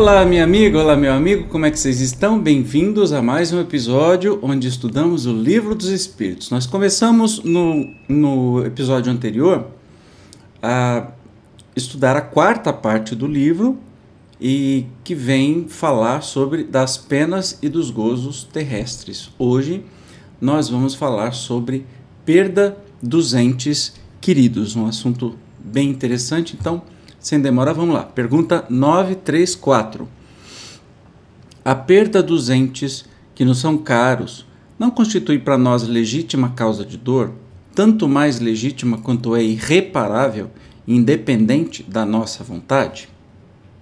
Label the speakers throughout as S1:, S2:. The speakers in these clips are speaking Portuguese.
S1: Olá, minha amiga, olá, meu amigo, como é que vocês estão? Bem-vindos a mais um episódio onde estudamos o Livro dos Espíritos. Nós começamos no, no episódio anterior a estudar a quarta parte do livro e que vem falar sobre das penas e dos gozos terrestres. Hoje nós vamos falar sobre perda dos entes queridos, um assunto bem interessante, então sem demora, vamos lá. Pergunta 934. A perda dos entes que nos são caros não constitui para nós legítima causa de dor, tanto mais legítima quanto é irreparável, independente da nossa vontade?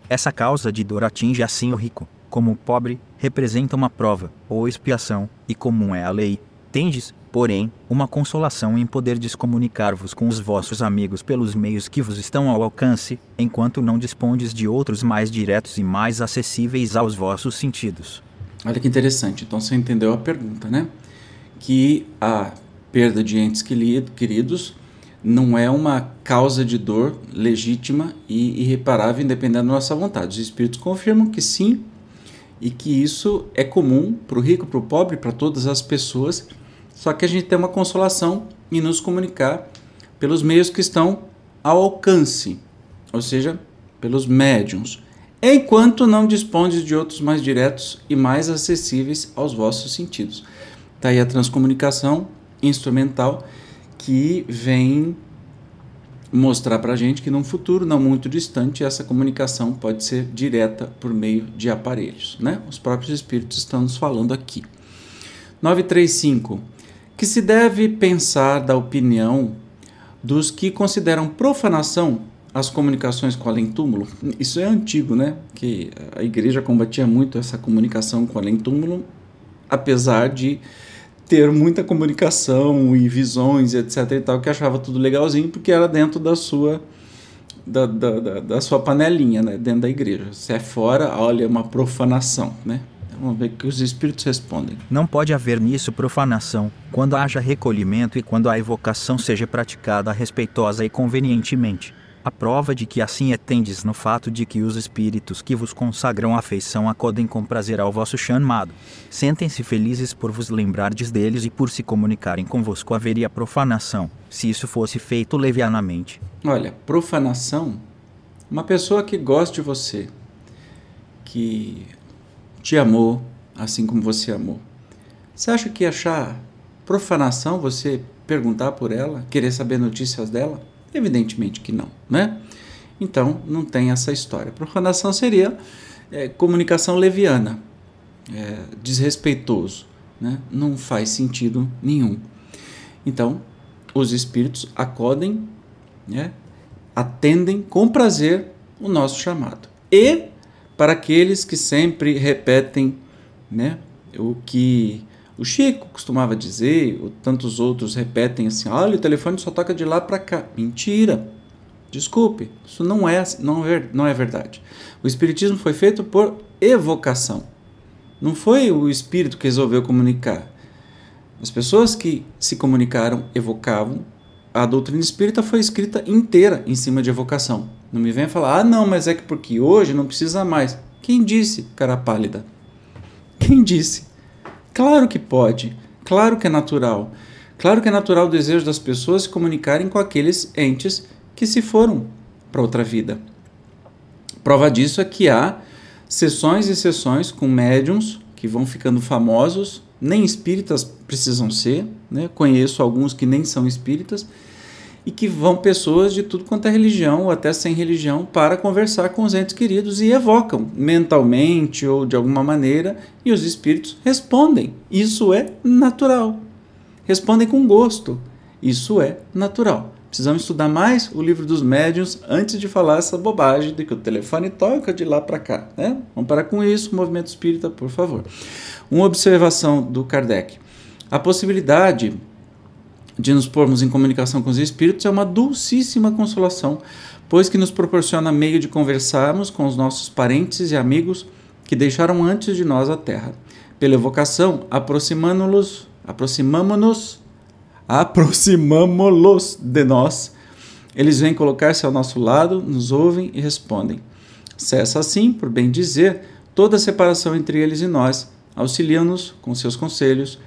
S2: Essa causa de dor atinge assim o rico, como o pobre, representa uma prova ou expiação, e comum é a lei. Tendes, porém, uma consolação em poderdes comunicar-vos com os vossos amigos pelos meios que vos estão ao alcance, enquanto não dispondes de outros mais diretos e mais acessíveis aos vossos sentidos.
S1: Olha que interessante. Então você entendeu a pergunta, né? Que a perda de entes queridos não é uma causa de dor legítima e irreparável, independente da nossa vontade. Os espíritos confirmam que sim, e que isso é comum para o rico, para o pobre, para todas as pessoas só que a gente tem uma consolação em nos comunicar pelos meios que estão ao alcance, ou seja, pelos médiums, enquanto não dispondes de outros mais diretos e mais acessíveis aos vossos sentidos. Está aí a transcomunicação instrumental que vem mostrar para a gente que num futuro não muito distante essa comunicação pode ser direta por meio de aparelhos. Né? Os próprios espíritos estão nos falando aqui. 935 que se deve pensar da opinião dos que consideram profanação as comunicações com além-túmulo. Isso é antigo, né? Que a igreja combatia muito essa comunicação com além-túmulo, apesar de ter muita comunicação e visões, etc e tal, que achava tudo legalzinho, porque era dentro da sua da, da, da, da sua panelinha, né? Dentro da igreja. Se é fora, olha, é uma profanação, né? Vamos ver o que os espíritos respondem.
S2: Não pode haver nisso profanação, quando haja recolhimento e quando a evocação seja praticada respeitosa e convenientemente. A prova de que assim é tendes no fato de que os espíritos que vos consagram afeição acodem com prazer ao vosso chamado. Sentem-se felizes por vos lembrardes deles e por se comunicarem convosco haveria profanação, se isso fosse feito levianamente.
S1: Olha, profanação, uma pessoa que gosta de você, que te amou assim como você amou. Você acha que achar profanação você perguntar por ela, querer saber notícias dela? Evidentemente que não, né? Então não tem essa história. Profanação seria é, comunicação leviana, é, desrespeitoso, né? Não faz sentido nenhum. Então os espíritos acodem, né? atendem com prazer o nosso chamado. E para aqueles que sempre repetem né, o que o Chico costumava dizer, ou tantos outros repetem assim: olha, o telefone só toca de lá para cá. Mentira! Desculpe, isso não é, não, é, não é verdade. O Espiritismo foi feito por evocação. Não foi o Espírito que resolveu comunicar. As pessoas que se comunicaram evocavam. A doutrina espírita foi escrita inteira em cima de evocação. Não me venha falar, ah, não, mas é que porque hoje não precisa mais. Quem disse, cara pálida? Quem disse? Claro que pode, claro que é natural. Claro que é natural o desejo das pessoas se comunicarem com aqueles entes que se foram para outra vida. Prova disso é que há sessões e sessões com médiums que vão ficando famosos, nem espíritas precisam ser, né? conheço alguns que nem são espíritas, e que vão pessoas de tudo quanto é religião ou até sem religião para conversar com os entes queridos e evocam mentalmente ou de alguma maneira e os espíritos respondem. Isso é natural. Respondem com gosto. Isso é natural. Precisamos estudar mais o livro dos médiuns antes de falar essa bobagem de que o telefone toca de lá para cá. Né? Vamos parar com isso, movimento espírita, por favor. Uma observação do Kardec. A possibilidade de nos pormos em comunicação com os espíritos é uma dulcíssima consolação, pois que nos proporciona meio de conversarmos com os nossos parentes e amigos que deixaram antes de nós a terra. Pela evocação, aproximamo-los, aproximamo-nos, aproximamo-los de nós. Eles vêm colocar-se ao nosso lado, nos ouvem e respondem. Cessa assim, por bem dizer, toda separação entre eles e nós, auxilia-nos com seus conselhos,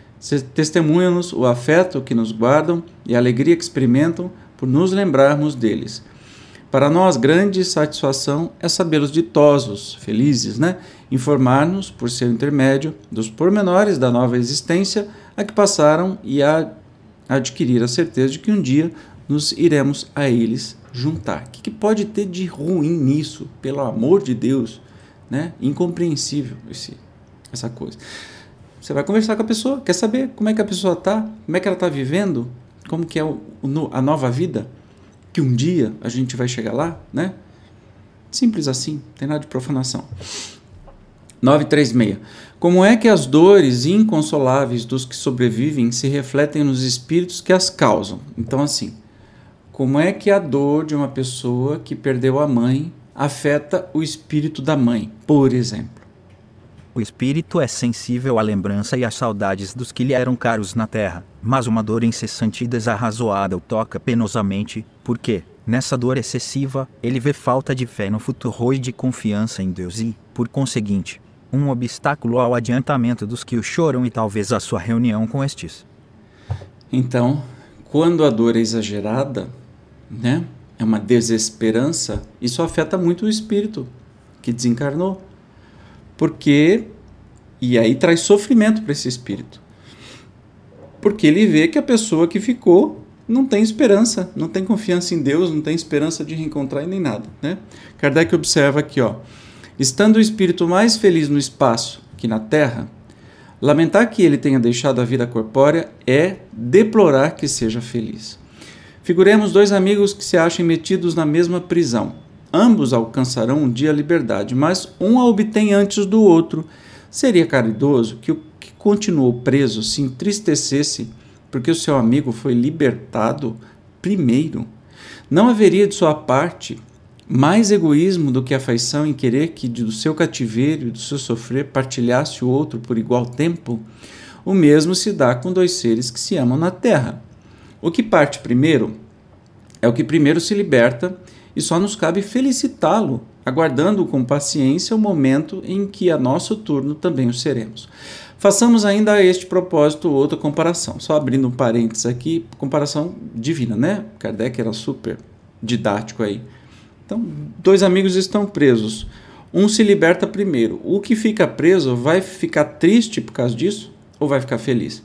S1: testemunha-nos o afeto que nos guardam e a alegria que experimentam por nos lembrarmos deles. Para nós, grande satisfação é sabê-los ditosos, felizes, né? Informar-nos, por seu intermédio, dos pormenores da nova existência a que passaram e a adquirir a certeza de que um dia nos iremos a eles juntar. O que, que pode ter de ruim nisso, pelo amor de Deus? Né? Incompreensível esse, essa coisa. Você vai conversar com a pessoa, quer saber como é que a pessoa está, como é que ela está vivendo, como que é o, a nova vida, que um dia a gente vai chegar lá, né? Simples assim, tem nada de profanação. 936. Como é que as dores inconsoláveis dos que sobrevivem se refletem nos espíritos que as causam? Então, assim, como é que a dor de uma pessoa que perdeu a mãe afeta o espírito da mãe, por exemplo?
S2: O espírito é sensível à lembrança e às saudades dos que lhe eram caros na terra, mas uma dor incessante e desarrazoada o toca penosamente, porque, nessa dor excessiva, ele vê falta de fé no futuro e de confiança em Deus e, por conseguinte, um obstáculo ao adiantamento dos que o choram e talvez à sua reunião com estes.
S1: Então, quando a dor é exagerada, né, é uma desesperança, isso afeta muito o espírito que desencarnou porque. E aí traz sofrimento para esse espírito. Porque ele vê que a pessoa que ficou não tem esperança, não tem confiança em Deus, não tem esperança de reencontrar e nem nada. Né? Kardec observa aqui, ó, estando o espírito mais feliz no espaço que na terra, lamentar que ele tenha deixado a vida corpórea é deplorar que seja feliz. Figuremos dois amigos que se achem metidos na mesma prisão. Ambos alcançarão um dia a liberdade, mas um a obtém antes do outro. Seria caridoso que o que continuou preso se entristecesse porque o seu amigo foi libertado primeiro. Não haveria de sua parte mais egoísmo do que afeição em querer que do seu cativeiro e do seu sofrer partilhasse o outro por igual tempo? O mesmo se dá com dois seres que se amam na terra. O que parte primeiro é o que primeiro se liberta e só nos cabe felicitá-lo, aguardando com paciência o momento em que a nosso turno também o seremos. Façamos ainda a este propósito outra comparação, só abrindo um parênteses aqui, comparação divina, né? Kardec era super didático aí. Então, dois amigos estão presos. Um se liberta primeiro. O que fica preso vai ficar triste por causa disso ou vai ficar feliz?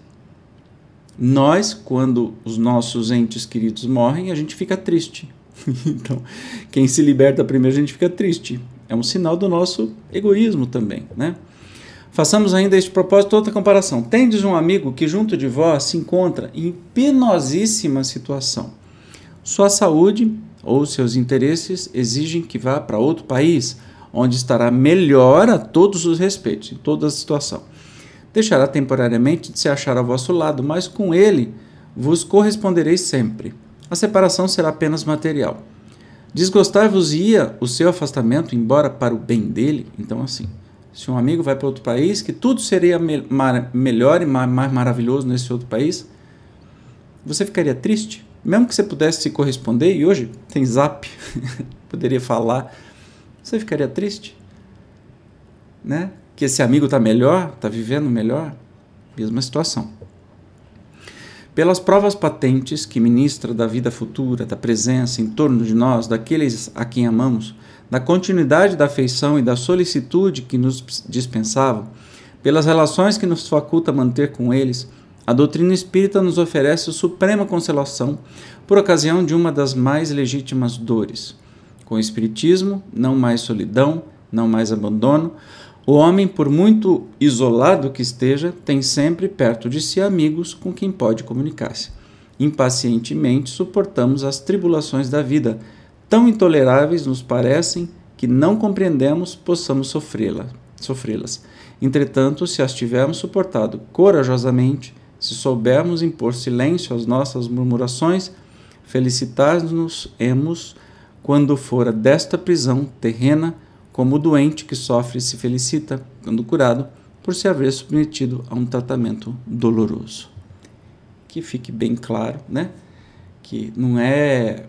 S1: Nós, quando os nossos entes queridos morrem, a gente fica triste. então, quem se liberta primeiro, a gente fica triste. É um sinal do nosso egoísmo também, né? Façamos ainda este propósito outra comparação. Tendes um amigo que junto de vós se encontra em penosíssima situação. Sua saúde ou seus interesses exigem que vá para outro país, onde estará melhor a todos os respeitos, em toda a situação. Deixará temporariamente de se achar ao vosso lado, mas com ele vos correspondereis sempre a separação será apenas material. Desgostar-vos-ia o seu afastamento, embora para o bem dele? Então, assim, se um amigo vai para outro país, que tudo seria me mar melhor e mais maravilhoso nesse outro país, você ficaria triste? Mesmo que você pudesse se corresponder, e hoje tem zap, poderia falar, você ficaria triste? Né? Que esse amigo está melhor, está vivendo melhor? Mesma situação pelas provas patentes que ministra da vida futura, da presença em torno de nós, daqueles a quem amamos, da continuidade da afeição e da solicitude que nos dispensavam, pelas relações que nos faculta manter com eles, a doutrina espírita nos oferece suprema consolação por ocasião de uma das mais legítimas dores. Com o Espiritismo, não mais solidão, não mais abandono, o homem, por muito isolado que esteja, tem sempre perto de si amigos com quem pode comunicar-se. Impacientemente suportamos as tribulações da vida, tão intoleráveis nos parecem que não compreendemos possamos sofrê-las. Sofrê-las. Entretanto, se as tivermos suportado corajosamente, se soubermos impor silêncio às nossas murmurações, felicitar-nos-emos quando fora desta prisão terrena como o doente que sofre se felicita, quando curado, por se haver submetido a um tratamento doloroso. Que fique bem claro, né? Que não é,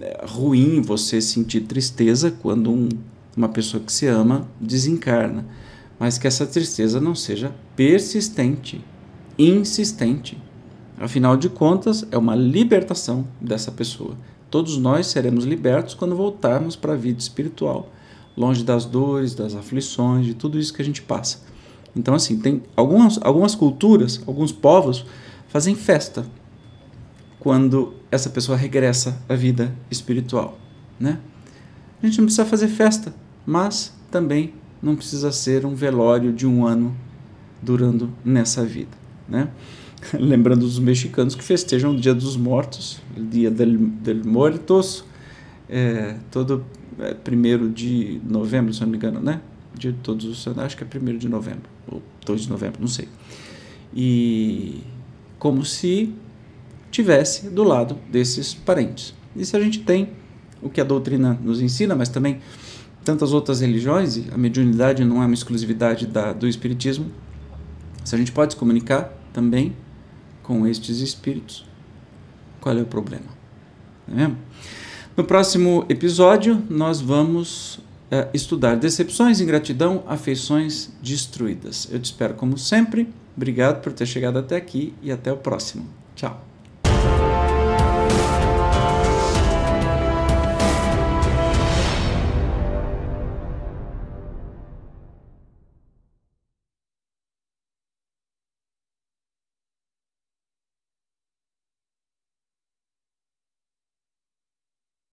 S1: é ruim você sentir tristeza quando um uma pessoa que se ama desencarna, mas que essa tristeza não seja persistente, insistente. Afinal de contas, é uma libertação dessa pessoa. Todos nós seremos libertos quando voltarmos para a vida espiritual, longe das dores, das aflições, de tudo isso que a gente passa. Então, assim, tem algumas, algumas culturas, alguns povos fazem festa quando essa pessoa regressa à vida espiritual, né? A gente não precisa fazer festa, mas também não precisa ser um velório de um ano durando nessa vida, né? Lembrando dos mexicanos que festejam o Dia dos Mortos, o Dia del, del Muertos, é, todo é, primeiro de novembro, se não me engano, né? Dia de todos os acho que é primeiro de novembro, ou 2 de novembro, não sei. E como se tivesse do lado desses parentes. Isso a gente tem o que a doutrina nos ensina, mas também tantas outras religiões, e a mediunidade não é uma exclusividade da, do espiritismo. Se a gente pode se comunicar também com estes espíritos, qual é o problema? Não é mesmo? No próximo episódio, nós vamos é, estudar decepções, ingratidão, afeições destruídas. Eu te espero como sempre. Obrigado por ter chegado até aqui e até o próximo. Tchau.